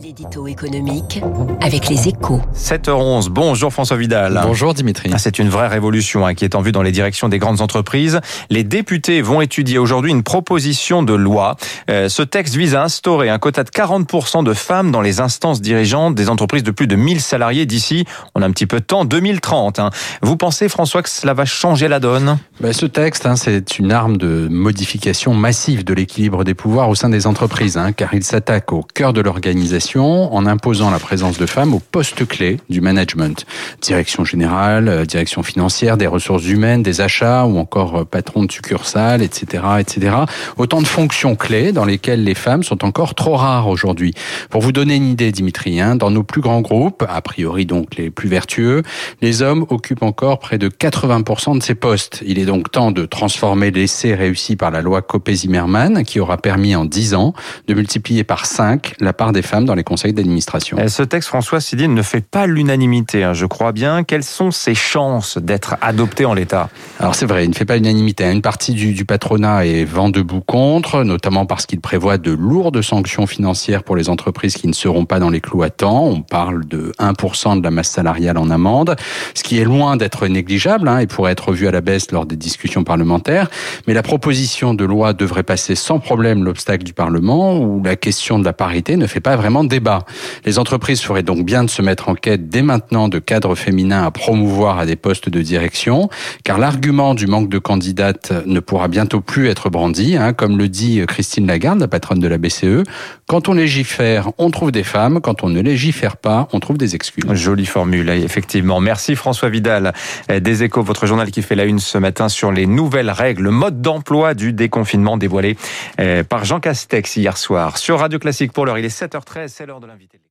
L'édito économique avec les échos. 7h11, bonjour François Vidal. Bonjour Dimitri. Ah, C'est une vraie révolution hein, qui est en vue dans les directions des grandes entreprises. Les députés vont étudier aujourd'hui une proposition de loi. Euh, ce texte vise à instaurer un quota de 40% de femmes dans les instances dirigeantes des entreprises de plus de 1000 salariés d'ici, on a un petit peu de temps, 2030. hein. Vous pensez François que cela va changer la donne? Ben, ce texte, hein, c'est une arme de modification massive de l'équilibre des pouvoirs au sein des entreprises, car il s'attaque au cœur de l'organisation en imposant la présence de femmes aux postes clés du management. Direction générale, euh, direction financière, des ressources humaines, des achats ou encore euh, patron de succursale, etc., etc. Autant de fonctions clés dans lesquelles les femmes sont encore trop rares aujourd'hui. Pour vous donner une idée, Dimitri, hein, dans nos plus grands groupes, a priori donc les plus vertueux, les hommes occupent encore près de 80% de ces postes. Il est donc temps de transformer l'essai réussi par la loi Copé-Zimmermann, qui aura permis en 10 ans de multiplier par 5 la part des femmes dans les conseils d'administration. Ce texte, François Sidine, ne fait pas l'unanimité, hein, je crois bien. Quelles sont ses chances d'être adopté en l'état? Alors c'est vrai, il ne fait pas unanimité. Une partie du, du patronat est vent debout contre, notamment parce qu'il prévoit de lourdes sanctions financières pour les entreprises qui ne seront pas dans les clous à temps. On parle de 1% de la masse salariale en amende, ce qui est loin d'être négligeable hein, et pourrait être revu à la baisse lors des discussions parlementaires. Mais la proposition de loi devrait passer sans problème l'obstacle du Parlement, où la question de la parité ne fait pas vraiment débat. Les entreprises feraient donc bien de se mettre en quête dès maintenant de cadres féminins à promouvoir à des postes de direction, car l'argument du manque de candidates ne pourra bientôt plus être brandi, hein, comme le dit Christine Lagarde, la patronne de la BCE. Quand on légifère, on trouve des femmes, quand on ne légifère pas, on trouve des excuses. Jolie formule, effectivement. Merci François Vidal euh, des Échos, votre journal qui fait la une ce matin sur les nouvelles règles, le mode d'emploi du déconfinement dévoilé euh, par Jean Castex hier soir. Sur Radio Classique pour l'heure, il est 7h13, c'est l'heure de l'invité.